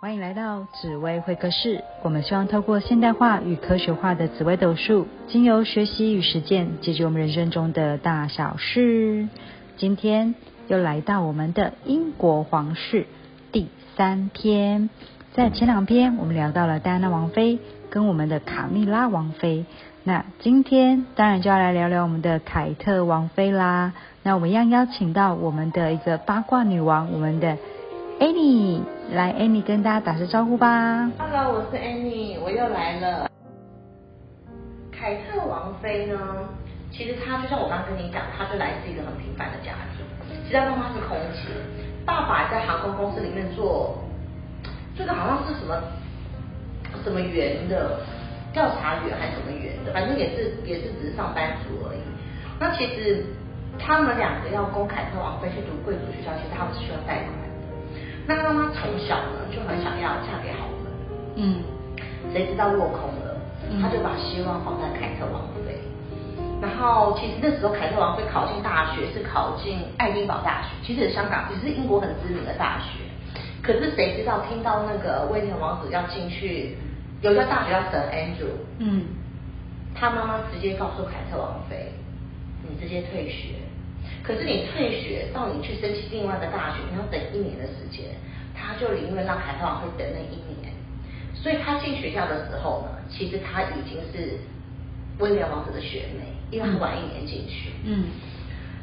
欢迎来到紫薇会客室。我们希望透过现代化与科学化的紫微斗数，经由学习与实践，解决我们人生中的大小事。今天又来到我们的英国皇室第三篇。在前两篇，我们聊到了戴安娜王妃跟我们的卡蜜拉王妃。那今天当然就要来聊聊我们的凯特王妃啦。那我们一样邀请到我们的一个八卦女王，我们的 Annie。来，Annie 跟大家打声招呼吧。Hello，我是 Annie，我又来了。凯特王妃呢，其实她就像我刚跟你讲，她就来自一个很平凡的家庭。其实她妈妈是空姐，爸爸在航空公司里面做，这个好像是什么什么员的调查员还是什么员的，反正也是也是只是上班族而已。那其实他们两个要供凯特王妃去读贵族学校，其实他们是需要贷款。那妈妈从小呢就很想要嫁给豪门，嗯，谁知道落空了，她就把希望放在凯特王妃。然后其实那时候凯特王妃考进大学是考进爱丁堡大学，其实香港也是英国很知名的大学。可是谁知道听到那个威廉王子要进去，有一个大学叫 St Andrew，嗯，他妈妈直接告诉凯特王妃，你直接退学。可是你退学到你去申请另外一个大学，你要等一年的时间，他就宁愿让凯特王妃等那一年。所以他进学校的时候呢，其实他已经是威廉王子的学妹，因为他晚一年进去。嗯。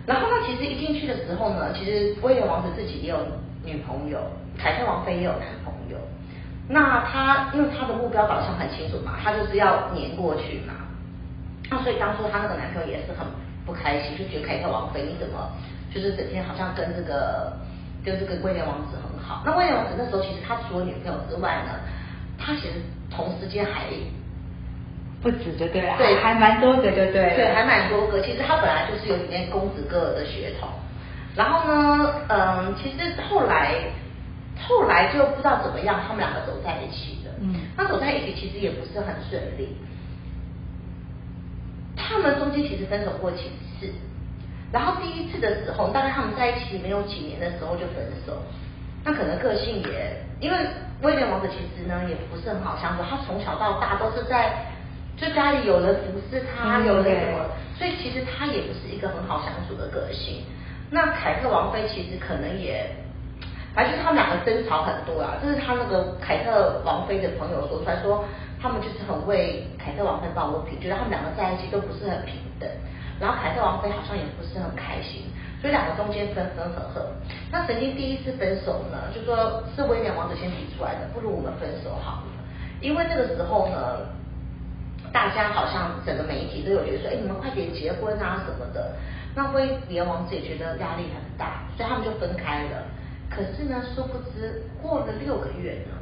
然后呢，其实一进去的时候呢，其实威廉王子自己也有女朋友，凯特王妃也有男朋友。那他因为他的目标导向很清楚嘛，他就是要黏过去嘛。那所以当初他那个男朋友也是很。不开心，就觉得凯特王妃你怎么就是整天好像跟这个就是跟威廉王子很好？那威廉王子那时候其实他除了女朋友之外呢，他其实同时间还不止对对啊，对，还蛮多个对对，对，还蛮多个。其实他本来就是有里面公子哥儿的血统，然后呢，嗯，其实后来后来就不知道怎么样，他们两个走在一起的，嗯，那走在一起其实也不是很顺利。他们中间其实分手过几次，然后第一次的时候，大概他们在一起没有几年的时候就分手。那可能个性也，因为威廉王子其实呢也不是很好相处，他从小到大都是在就家里有人服侍他，有人什么，所以其实他也不是一个很好相处的个性。那凯特王妃其实可能也，反正就是他们两个争吵很多啊，这是他那个凯特王妃的朋友说出来说。他们就是很为凯特王妃抱不平，觉得他们两个在一起都不是很平等，然后凯特王妃好像也不是很开心，所以两个中间分分合合。那曾经第一次分手呢，就说是威廉王子先提出来的，不如我们分手好了，因为那个时候呢，大家好像整个媒体都有觉得说，哎，你们快点结婚啊什么的。那威廉王子也觉得压力很大，所以他们就分开了。可是呢，殊不知过了六个月呢，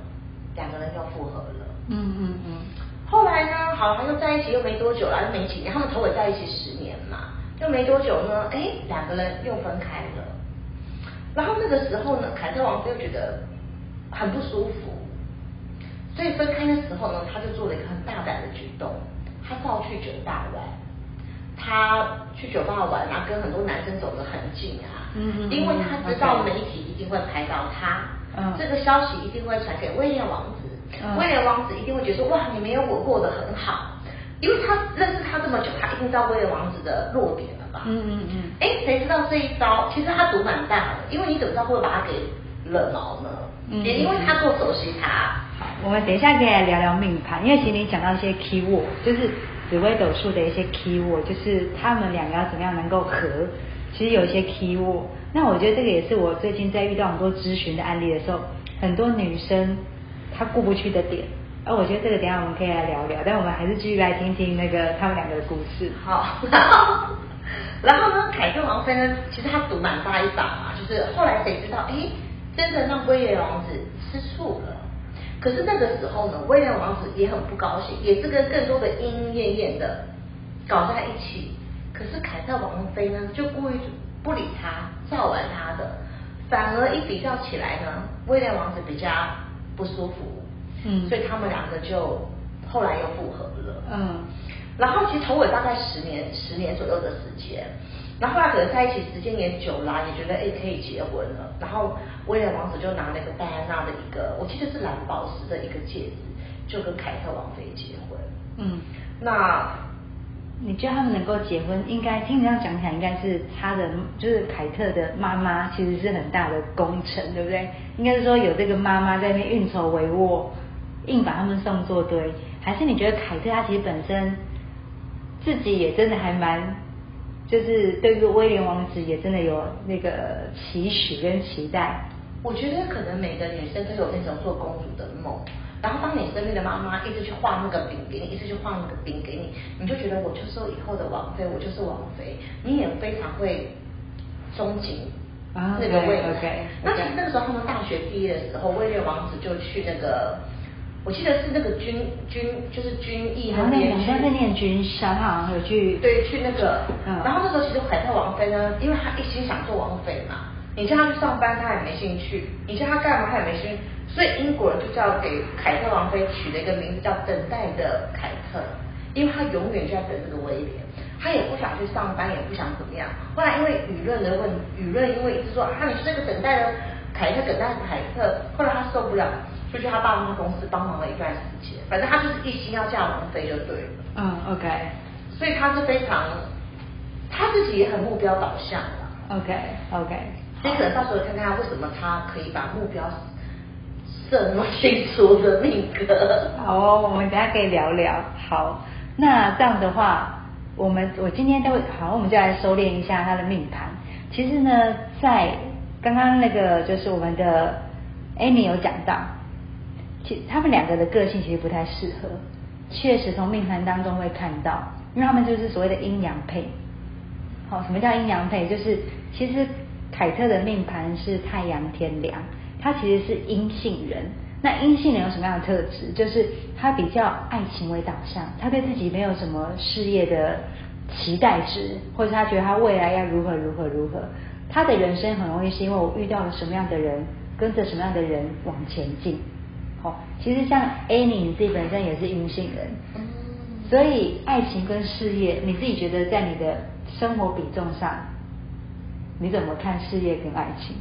两个人又复合了。嗯嗯嗯，后来呢？好，他又在一起又没多久了，又没几年，他们头尾在一起十年嘛，又没多久呢，哎，两个人又分开了。然后那个时候呢，凯特王妃又觉得很不舒服，所以分开的时候呢，他就做了一个很大胆的举动，他照去酒吧玩，他去酒吧玩啊，跟很多男生走得很近啊，嗯嗯，因为他知道媒体一定会拍到他，嗯，这个消息一定会传给威廉王子。威廉王子一定会觉得说，哇，你没有我过得很好，因为他认识他这么久，他一定知道威廉王子的弱点了吧？嗯嗯嗯。哎，谁知道这一招，其实他赌蛮大的，因为你怎么知道会把他给惹毛呢？嗯。也因为他够熟悉他。好，我们等一下可以来聊聊命盘，因为其实你讲到一些 key word，就是紫微斗数的一些 key word，就是他们两个要怎么样能够合，其实有一些 key word。那我觉得这个也是我最近在遇到很多咨询的案例的时候，很多女生。过不去的点，而我觉得这个等下我们可以来聊聊，但我们还是继续来听听那个他们两个的故事。好，然后呢，凯特王妃呢，其实他赌蛮大一把嘛，就是后来谁知道，哎，真的让威廉王子吃醋了。可是那个时候呢，威廉王子也很不高兴，也是跟更多的莺莺燕燕的搞在一起。可是凯特王妃呢，就故意不理他，照玩他的，反而一比较起来呢，威廉王子比较。不舒服，嗯，所以他们两个就后来又复合了，嗯，然后其实头尾大概十年十年左右的时间，然后后来可能在一起时间也久了，也觉得哎可以结婚了。然后威廉王子就拿那个戴安娜的一个，我记得是蓝宝石的一个戒指，就跟凯特王妃结婚。嗯，那你觉得他们能够结婚，应该听你这样讲起来，应该是他的就是凯特的妈妈其实是很大的功臣，对不对？应该是说有这个妈妈在那边运筹帷幄，硬把他们送作堆，还是你觉得凯特她其实本身自己也真的还蛮，就是对这个威廉王子也真的有那个期许跟期待。我觉得可能每个女生都有那种做公主的梦，然后当你身边的妈妈一直去画那个饼给你，一直去画那个饼给你，你就觉得我就是以后的王妃，我就是王妃，你也非常会憧憬啊那个未来。那其实那个时候他们大学毕业的时候，威廉王子就去那个，我记得是那个军军就是军艺那边去念军校，他好像有去对，去那个，嗯然后那时候其实凯特王妃呢，因为她一心想做王妃嘛，你叫她去上班，她也没兴趣；你叫她干嘛，她也没兴趣。所以英国人就叫给凯特王妃取了一个名字叫“等待的凯特”，因为她永远就在等这个威廉，她也不想去上班，也不想怎么样。后来因为舆论的问，舆论因为一直说啊，你是那个等待的凯特，等待的凯特，后来她受不了，就去她爸妈公司帮忙了一段时间。反正她就是一心要嫁王妃就对了。嗯，OK 所以她是非常，她自己也很目标导向的。OK OK，所以可能到时候看看为什么她可以把目标设那么清楚的命格。好，我们等下可以聊聊。好，那这样的话，我们我今天都好，我们就来收敛一下他的命盘。其实呢，在刚刚那个就是我们的 Amy 有讲到，其他们两个的个性其实不太适合，确实从命盘当中会看到，因为他们就是所谓的阴阳配。好，什么叫阴阳配？就是其实凯特的命盘是太阳天梁，他其实是阴性人。那阴性人有什么样的特质？就是他比较爱情为导向，他对自己没有什么事业的期待值，或者他觉得他未来要如何如何如何。他的人生很容易是因为我遇到了什么样的人，跟着什么样的人往前进。好，其实像 Annie 你自己本身也是阴性人，所以爱情跟事业，你自己觉得在你的生活比重上，你怎么看事业跟爱情？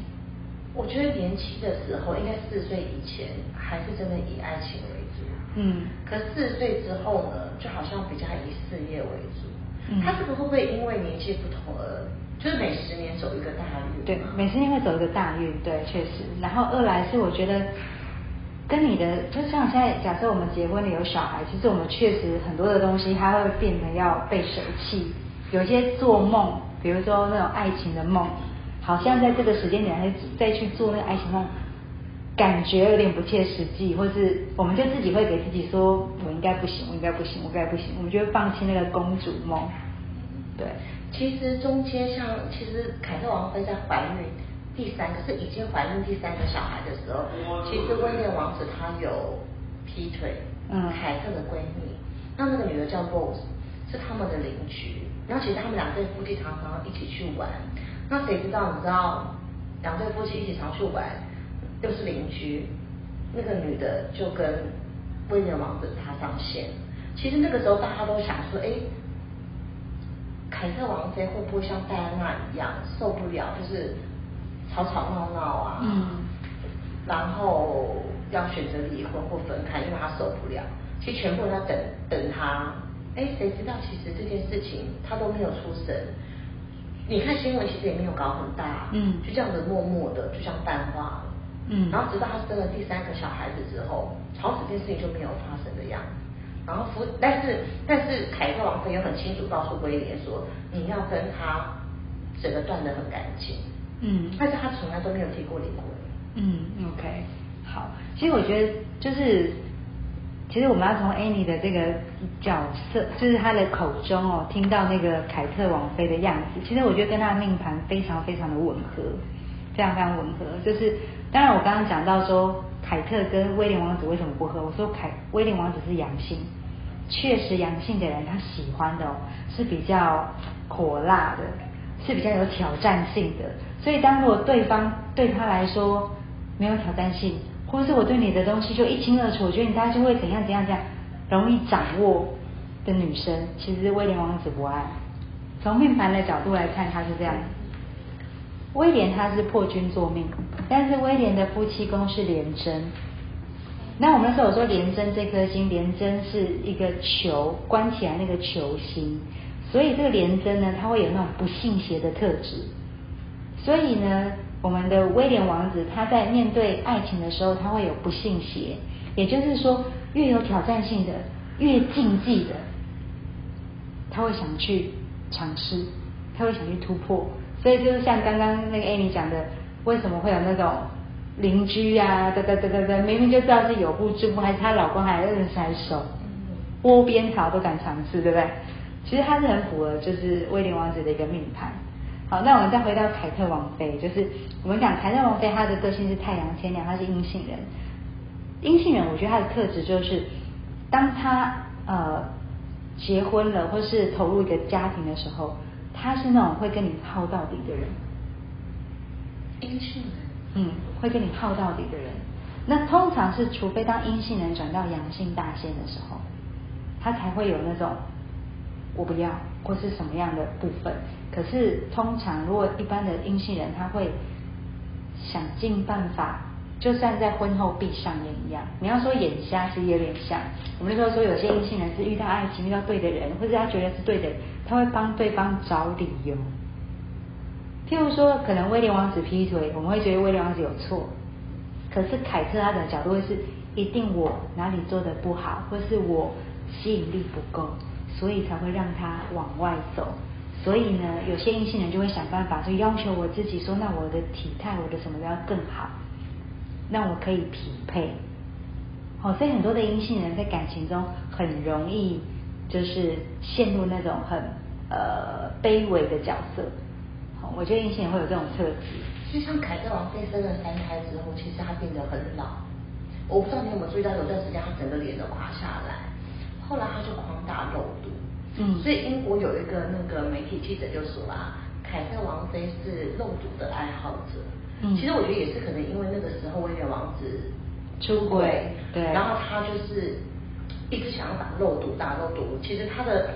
我觉得年轻的时候，应该四十岁以前，还是真的以爱情为主。嗯可四十岁之后呢，就好像比较以事业为主。嗯他这个会不会因为年纪不同而，就是每十年走一个大运？对，每十年会走一个大运，对，确实。然后二来是我觉得跟你的，就像现在假设我们结婚了有小孩，其实我们确实很多的东西它会变得要被舍弃，有些做梦，比如说那种爱情的梦，好像在这个时间点还再去做那个爱情梦，感觉有点不切实际，或是我们就自己会给自己说，我应该不行，我应该不行，我应该不行，我们就会放弃那个公主梦，对。其实中间像，其实凯特王妃在怀孕第三个是已经怀孕第三个小孩的时候，其实威廉王子他有劈腿，嗯凯特的闺蜜，那那个女的叫 Rose，是他们的邻居，然后其实他们两对夫妻常常一起去玩，那谁知道你知道两对夫妻一起常去玩，又是邻居，那个女的就跟威廉王子搭上线，其实那个时候大家都想说，哎。凯特王妃会不会像戴安娜一样受不了，就是吵吵闹闹啊？嗯。然后要选择离婚或分开，因为她受不了。其实全部人在等等她，哎，谁知道其实这件事情她都没有出声。你看新闻其实也没有搞很大，嗯就这样子默默的就这样淡化了。嗯然后直到他生了第三个小孩子之后，好这件事情就没有发生的样子。然后福，但是但是凯特王妃又很清楚告诉威廉说，你要跟他整个断得很干净。嗯但是他从来都没有提过离婚。嗯，OK，好。其实我觉得就是，其实我们要从 Annie 的这个角色，就是她的口中哦，听到那个凯特王妃的样子，其实我觉得跟她的命盘非常非常的吻合，非常非常吻合。就是当然我刚刚讲到说凯特跟威廉王子为什么不合，我说凯威廉王子是阳性，确实阳性的人他喜欢的哦是比较火辣的，是比较有挑战性的。所以当如果对方对他来说没有挑战性，或是我对你的东西就一清二楚，我觉得你大家就会怎样怎样怎样，容易掌握的女生，其实威廉王子不爱。从命盘的角度来看，他是这样。威廉他是破军作命，但是威廉的夫妻宫是廉贞。那我们那时候有说廉贞这颗星，廉贞是一个球关起来那个球星，所以这个廉贞呢，它会有那种不信邪的特质。所以呢，我们的威廉王子他在面对爱情的时候，他会有不信邪，也就是说，越有挑战性的，越禁忌的，他会想去尝试，他会想去突破。所以就是像刚刚那个 Amy 讲的，为什么会有那种邻居啊，哒哒哒哒哒，明明就知道是有不之不，还是她老公还认识还熟，窝边草都敢尝试，对不对？其实他是很符合就是威廉王子的一个命盘。好，那我们再回到凯特王妃，就是我们讲凯特王妃，她的个性是太阳天梁，她是阴性人。阴性人，我觉得她的特质就是，当她呃结婚了，或是投入一个家庭的时候。她是那种会跟你耗到底的人，阴性人，嗯，会跟你耗到底的人。那通常是，除非当阴性人转到阳性大限的时候，他才会有那种我不要或是什么样的部分。可是通常，如果一般的阴性人，他会想尽办法。就算在婚后闭上眼一样，你要说眼瞎其实有点像。我们那时候说有些阴性人是遇到爱情遇到对的人，或者他觉得是对的，他会帮对方找理由。譬如说，可能威廉王子劈腿，我们会觉得威廉王子有错。可是凯特他的角度会是，一定我哪里做的不好，或是我吸引力不够，所以才会让他往外走。所以呢，有些阴性人就会想办法，就要求我自己说，那我的体态，我的什么都要更好。让我可以匹配，好，所以很多的阴性人在感情中很容易就是陷入那种很呃卑微的角色。好，我觉得阴性人会有这种特质。就像凯特王妃生了三胎之后，其实她变得很老。我不知道你有没有注意到，有段时间她整个脸都垮下来，后来他就狂打肉毒。嗯。所以英国有一个那个媒体记者就说啊，凯特王妃是肉毒的爱好者。嗯，其实我觉得也是可能因为那个时候威廉王子出轨，对，然后他就是一直想要打肉毒，打肉毒。其实他的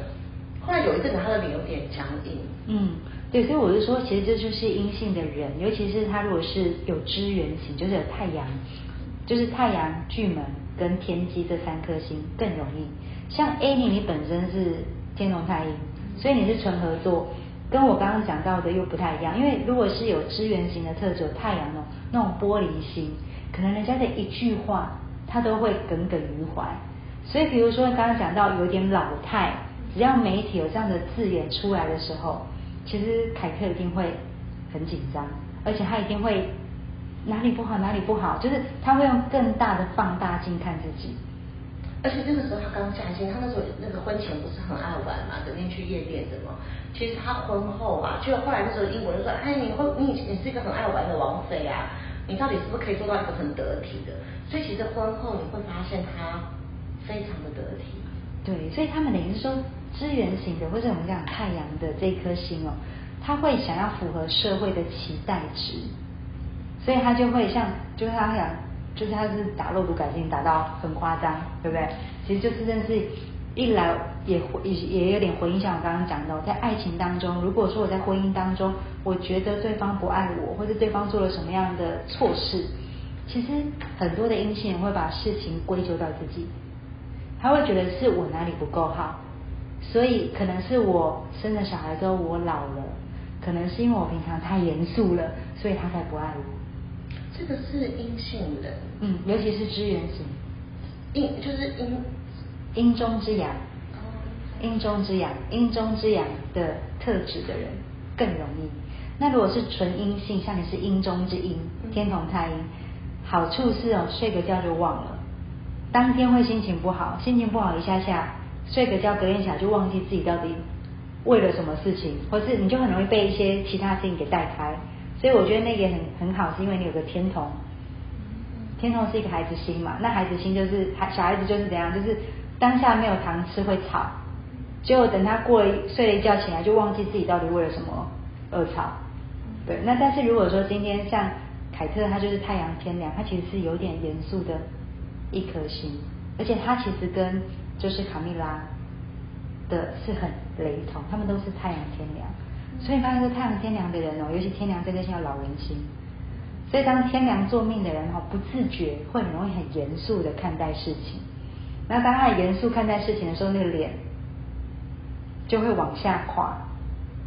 后来有一阵子他的脸有点僵硬。嗯，对，所以我就说，其实这就是阴性的人，尤其是他如果是有支援型，就是有太阳，就是太阳、巨门跟天机这三颗星更容易。像 Amy，你本身是天龙太阴，所以你是纯合作。跟我刚刚讲到的又不太一样，因为如果是有支援型的特质，有太阳哦，那种玻璃心，可能人家的一句话，他都会耿耿于怀。所以，比如说刚刚讲到有点老态，只要媒体有这样的字眼出来的时候，其实凯特一定会很紧张，而且他一定会哪里不好哪里不好，就是他会用更大的放大镜看自己。而且那个时候他刚嫁进，他那时候那个婚前不是很爱玩嘛，整天去夜店的嘛。其实他婚后啊，就后来那时候英国人说，哎，你会你你是一个很爱玩的王妃啊，你到底是不是可以做到一个很得体的？所以其实婚后你会发现他非常的得体。对，所以他们等于说资源型的，或者我们讲太阳的这颗星哦，他会想要符合社会的期待值，所以他就会像就是他想。就是他是打肉毒杆菌打到很夸张，对不对？其实就是真的是一来也也也有点回应，像我刚刚讲的，在爱情当中，如果说我在婚姻当中，我觉得对方不爱我，或者对方做了什么样的错事，其实很多的阴性人会把事情归咎到自己，他会觉得是我哪里不够好，所以可能是我生了小孩之后我老了，可能是因为我平常太严肃了，所以他才不爱我。这个是阴性的，嗯，尤其是支原型，阴就是阴。阴中之阳，阴中之阳，阴中之阳的特质的人更容易。那如果是纯阴性，像你是阴中之阴，天同太阴，好处是哦，睡个觉就忘了，当天会心情不好，心情不好一下下，睡个觉隔天起来就忘记自己到底为了什么事情，或是你就很容易被一些其他事情给带开。所以我觉得那个很很好，是因为你有个天童，天童是一个孩子心嘛，那孩子心就是孩小孩子就是怎样，就是当下没有糖吃会吵，结果等他过了睡了一觉起来就忘记自己到底为了什么而吵，对，那但是如果说今天像凯特，他就是太阳天梁，他其实是有点严肃的一颗心，而且他其实跟就是卡蜜拉的是很雷同，他们都是太阳天梁，所以发现说太阳天梁的人哦，尤其天梁这个星有老人心，所以当天梁做命的人哈，不自觉会很容易很严肃的看待事情，那当他很严肃看待事情的时候，那个脸就会往下垮。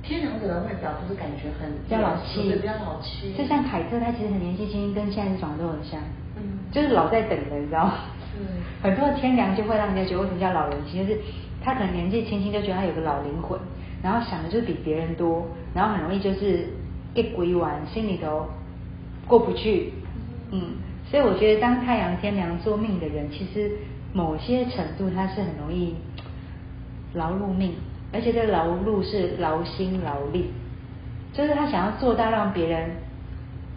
天梁的人外表就是感觉很比较老气，比较老气。就像凯特，他其实很年纪轻轻，跟现在长得都很像，嗯，就是老在等的，你知道吗？嗯，很多的天梁就会让人家觉得为什么叫老人心，就是他可能年纪轻轻就觉得他有个老灵魂，然后想的就是比别人多，然后很容易就是一鬼完，心里头过不去，嗯，所以我觉得当太阳天梁做命的人，其实某些程度他是很容易劳碌命。而且这劳碌是劳心劳力，就是他想要做到让别人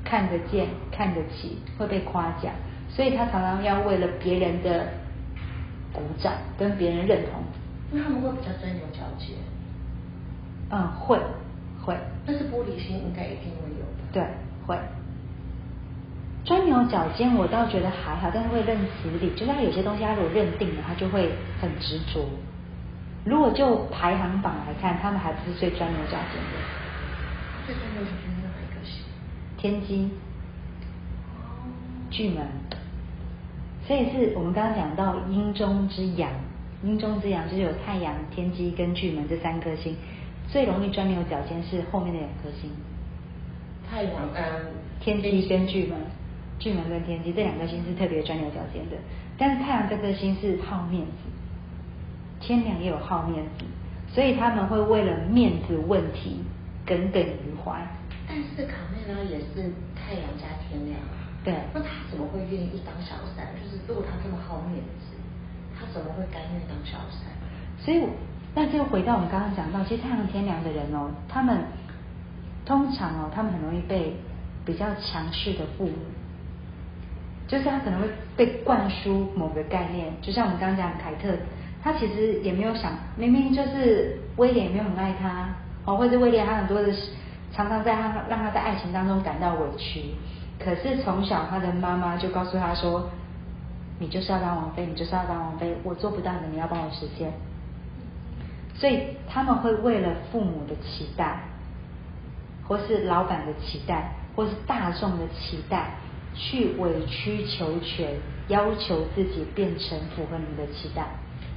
看得见、看得起，会被夸奖，所以他常常要为了别人的鼓掌跟别人认同。那他们会比较钻牛角尖。嗯，会会。但是玻璃心应该一定会有的。对，会。钻牛角尖我倒觉得还好，但是会认死理，就是他有些东西他如果认定了，他就会很执着。如果就排行榜来看，他们还不是最钻牛角尖的。最钻牛角尖是哪一个星？天机。巨门。所以是我们刚刚讲到阴中之阳，阴中之阳就是有太阳、天机跟巨门这三颗星，最容易钻牛角尖是后面的两颗星。太阳嗯，天机跟巨门，巨门跟天机这两颗星是特别钻牛角尖的，但是太阳这颗星是好面子。天梁也有好面子，所以他们会为了面子问题耿耿于怀。但是卡内拉也是太阳加天梁，对，那他怎么会愿意当小三？就是如果他这么好面子，他怎么会甘愿当小三？所以，但是又回到我们刚刚讲到，其实太阳天梁的人哦，他们通常哦，他们很容易被比较强势的父母，就是他可能会被灌输某个概念，就像我们刚刚讲凯特。他其实也没有想，明明就是威廉也没有很爱他，哦，或者威廉他很多的常常在他让他在爱情当中感到委屈，可是从小他的妈妈就告诉他说，你就是要当王妃，你就是要当王妃，我做不到的你要帮我实现，所以他们会为了父母的期待，或是老板的期待，或是大众的期待，去委曲求全，要求自己变成符合你们的期待。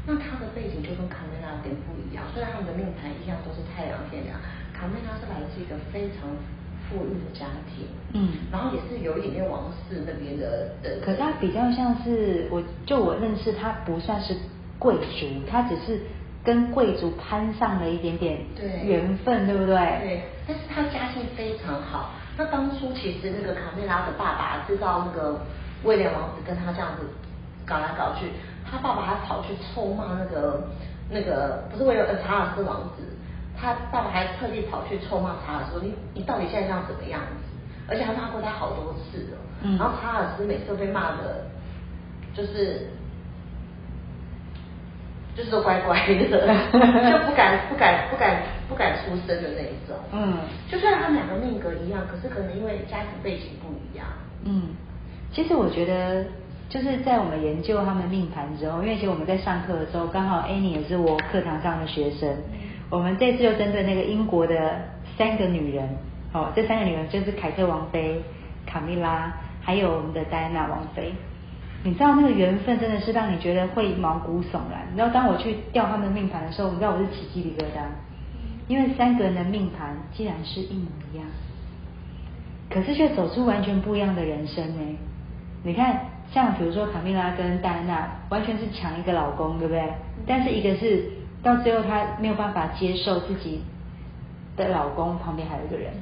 那他的背景就跟卡梅拉有点不一样，虽然他们的命盘一样都是太阳天梁，卡梅拉是来自一个非常富裕的家庭，嗯，然后也是有一点点王室那边的的。可是他比较像是，我就我认识他不算是贵族，他只是跟贵族攀上了一点点缘分，对不对？对，但是他家境非常好。那当初其实那个卡梅拉的爸爸知道那个威廉王子跟他这样子搞来搞去。他爸爸还跑去臭骂那个那个不是为了查尔斯王子，他爸爸还特地跑去臭骂查尔斯，说你你到底现在像怎么样子？而且还骂过他好多次了。然后查尔斯每次都被骂的，就是就是都乖乖的，就不敢不敢不敢不敢出声的那一种。嗯，就算他们两个命格一样，可是可能因为家庭背景不一样。嗯，其实我觉得。就是在我们研究他们命盘之后，因为其实我们在上课的时候，刚好 Annie 也是我课堂上的学生。我们这次就针对那个英国的三个女人，哦，这三个女人就是凯特王妃、卡米拉，还有我们的戴安娜王妃。你知道那个缘分真的是让你觉得会毛骨悚然。你知道当我去调他们的命盘的时候，你知道我是起鸡皮疙瘩，因为三个人的命盘竟然是一模一样，可是却走出完全不一样的人生呢。你看。像比如说卡米拉跟戴安娜，完全是抢一个老公，对不对？但是一个是到最后她没有办法接受自己的老公旁边还有一个人，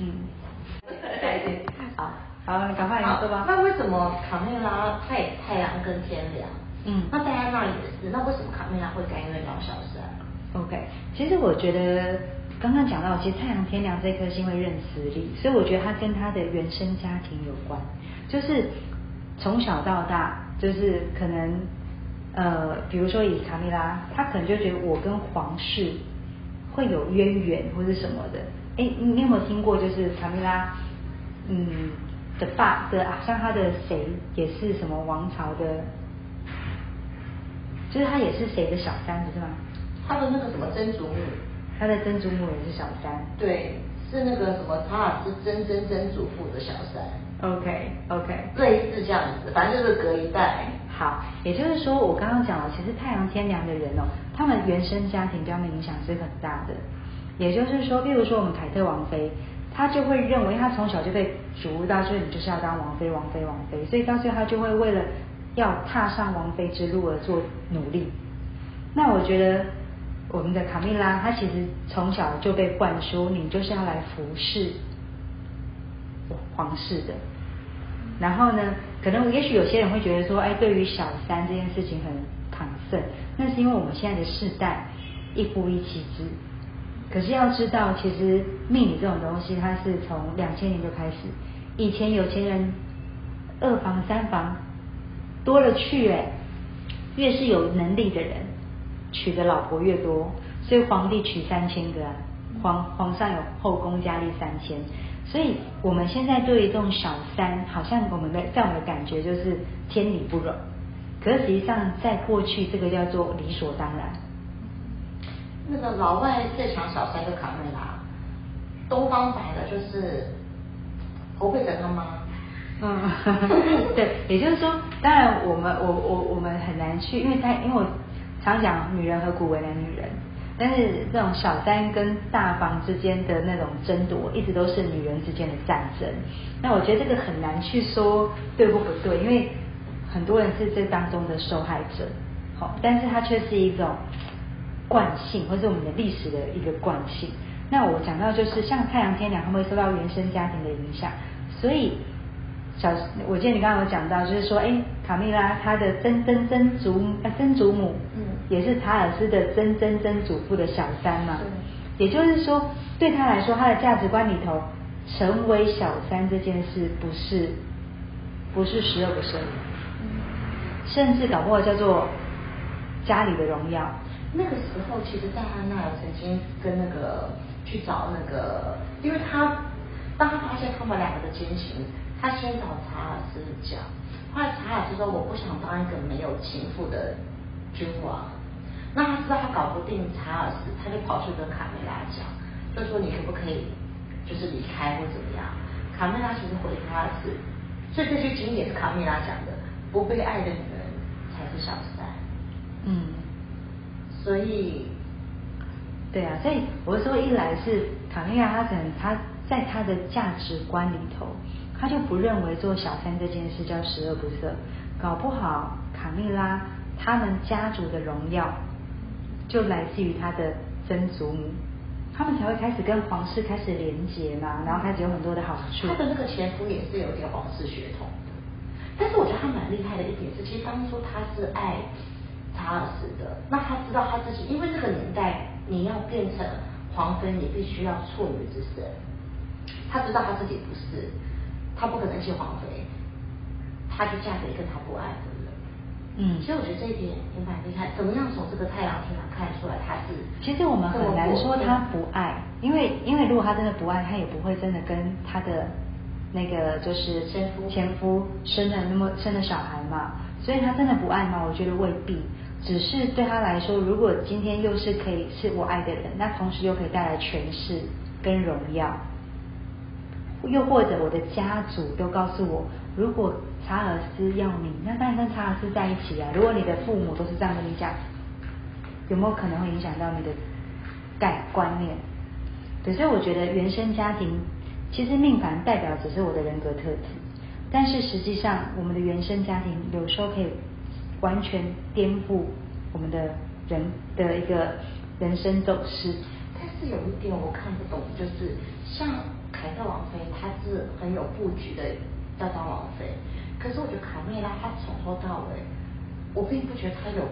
嗯，好，好，赶快说吧。那为什么卡梅拉太太阳跟天梁？嗯，那戴安娜也是，那为什么卡梅拉会甘愿当小三？OK，其实我觉得刚刚讲到，其实太阳天梁这颗星会认死理，所以我觉得它跟他的原生家庭有关。就是从小到大，就是可能呃，比如说以卡米拉，他可能就觉得我跟皇室会有渊源或者什么的。哎，你有没有听过？就是卡米拉，嗯，的爸的，像他的谁也是什么王朝的就是他也是谁的小三，不是吗？他的那个什么曾祖母，他的曾祖母也是小三。对，是那个什么查尔斯曾曾曾祖父的小三。OK OK，类似这样子，反正就是隔一代。好，也就是说，我刚刚讲了，其实太阳天梁的人哦，他们原生家庭对他们影响是很大的。也就是说，譬如说我们凯特王妃，他就会认为他从小就被嘱咐到，就是你就是要当王妃，王妃，王妃，所以到最后他就会为了要踏上王妃之路而做努力。那我觉得我们的卡蜜拉，她其实从小就被灌输，你就是要来服侍皇室的。然后呢，可能也许有些人会觉得说，哎，对于小三这件事情很抗胜，那是因为我们现在的世代一夫一妻制。可是要知道，其实命理这种东西，它是从两千年就开始。以前有钱人二房三房多了去，哎，越是有能力的人娶的老婆越多，所以皇帝娶三千个，皇皇上有后宫佳丽三千。所以我们现在对于这种小三，好像我们的在我们的感觉就是天理不容。可实际上，在过去这个叫做理所当然。那个老外最强小三就卡梅拉，东方白的就是侯佩岑他妈。嗯，对，也就是说，当然我们我我我们很难去，因为他因为我常讲女人何苦为难女人，但是这种小三跟大房之间的那种争夺，一直都是女人之间的战争。那我觉得这个很难去说对或不对，因为很多人是这当中的受害者，好，但是它却是一种。惯性，或是我们的历史的一个惯性。那我讲到就是像太阳天梁，他们会受到原生家庭的影响。所以小，我记得你刚刚有讲到，就是说，哎，卡蜜拉她的曾曾曾祖呃曾祖母，嗯，也是查尔斯的曾曾曾祖父的小三嘛。也就是说，对他来说，他的价值观里头，成为小三这件事不是不是十恶不赦，甚至搞不好叫做家里的荣耀。那个时候，其实戴安娜曾经跟那个去找那个，因为他当他发现他们两个的奸情，他先找查尔斯讲。后来查尔斯说：“我不想当一个没有情妇的君王。”那他知道他搞不定查尔斯，他就跑去跟卡梅拉讲，就说：“你可不可以就是离开或怎么样？”卡梅拉其实回查尔斯，所以这句经典是卡梅拉讲的：“不被爱的女人才是小三。”嗯。所以，对啊，所以我说一来是卡蜜拉，他可能他在他的价值观里头，他就不认为做小三这件事叫十恶不赦，搞不好卡蜜拉他们家族的荣耀就来自于他的曾祖母，他们才会开始跟皇室开始连结嘛，然后开始有很多的好处。他的那个前夫也是有点皇室血统的，但是我觉得他蛮厉害的一点是，其实当初他是爱。查尔斯的，那他知道他自己，因为这个年代你要变成皇妃，你必须要处女之身。他知道他自己不是，他不可能是皇妃，他就嫁给一个他不爱的人。嗯，所以我觉得这一点也蛮厉害。怎么样从这个太阳天上看出来他是？其实我们很难说他不爱，因为因为如果他真的不爱，他也不会真的跟他的那个就是前夫前夫生了那么生了小孩嘛。所以他真的不爱吗？我觉得未必。只是对他来说，如果今天又是可以是我爱的人，那同时又可以带来权势跟荣耀，又或者我的家族都告诉我，如果查尔斯要你，那当然跟查尔斯在一起啊。如果你的父母都是这样跟你讲，有没有可能会影响到你的概观念？对，所以我觉得原生家庭其实命盘代表只是我的人格特质，但是实际上我们的原生家庭有时候可以。完全颠覆我们的人的一个人生走势。但是有一点我看不懂，就是像凯特王妃，她是很有布局的要当王妃，可是我觉得卡蜜拉她从头到尾，我并不觉得她有，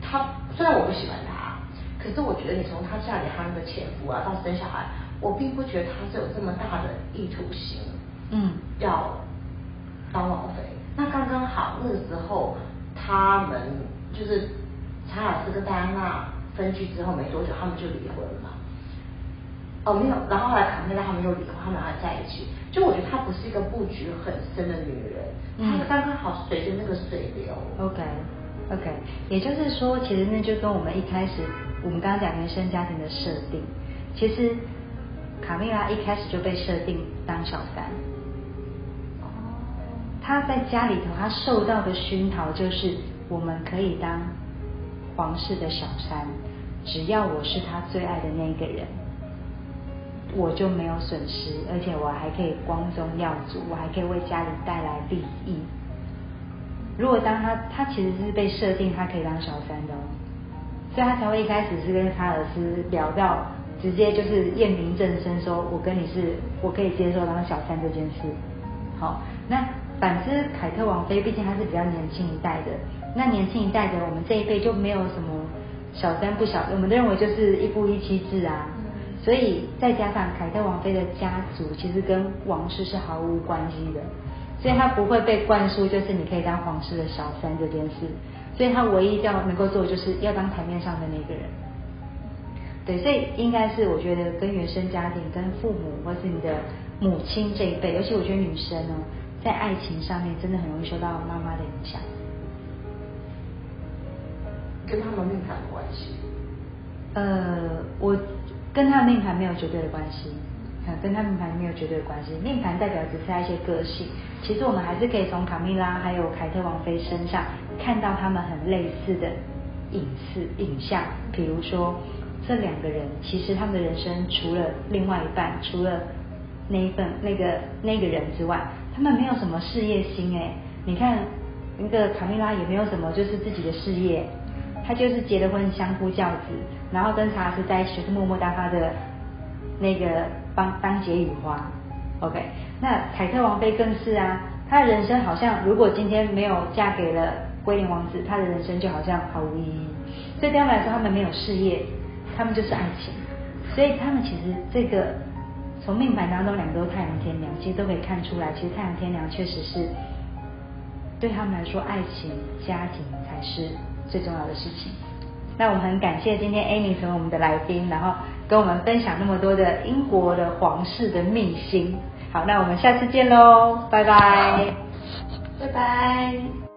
她虽然我不喜欢她，可是我觉得你从她嫁给她那个前夫啊到生小孩，我并不觉得她是有这么大的意图心，嗯，要当王妃。那刚刚好那个时候。他们就是查尔斯跟戴安娜分居之后没多久，他们就离婚了。哦，没有，然后后来卡梅拉他们又离婚，他们还在一起。就我觉得她不是一个布局很深的女人，她刚刚好随着那个水流。OK。OK，也就是说，其实那就跟我们一开始我们刚刚讲原生家庭的设定，其实卡蜜拉一开始就被设定当小三。他。在家里头，他受到的熏陶就是我们可以当皇室的小三，只要我是他最爱的那个人，我就没有损失，而且我还可以光宗耀祖，我还可以为家里带来利益。如果当他他其实是被设定他可以当小三的哦，所以他才会一开始是跟查尔斯聊到，直接就是验明正身，说我跟你是我可以接受当小三这件事。好，那反之凯特王妃毕竟她是比较年轻一代的，那年轻一代的我们这一辈就没有什么小三不小，我们都认为就是一夫一妻制啊，所以再加上凯特王妃的家族其实跟王室是毫无关系的。所以她不会被灌输，就是你可以当皇室的小三这件事。所以她唯一要能够做，就是要当台面上的那个人。对，所以应该是我觉得跟原生家庭、跟父母或是你的母亲这一辈，尤其我觉得女生呢，在爱情上面真的很容易受到妈妈的影响。跟他们命盘有关系？呃，我跟他命盘没有绝对的关系。跟他命盘没有绝对的关系，命盘代表只是他一些个性。其实我们还是可以从卡蜜拉还有凯特王妃身上看到他们很类似的影视影像。比如说，这两个人其实他们的人生除了另外一半，除了那一份那个那个人之外，他们没有什么事业心哎。你看那个卡米拉也没有什么就是自己的事业，他就是结了婚相夫教子，然后跟查尔斯在一起是默默当他的那个。帮当解语花，OK，那凯特王妃更是啊，她的人生好像如果今天没有嫁给了威廉王子，她的人生就好像毫无意义。所以对他们来说，他们没有事业，他们就是爱情。所以他们其实这个从命盘当中两个都太阳天梁，其实都可以看出来，其实太阳天梁确实是对他们来说，爱情家庭才是最重要的事情。那我们很感谢今天 Amy 成为我们的来宾，然后跟我们分享那么多的英国的皇室的秘辛。好，那我们下次见喽，拜拜，拜拜。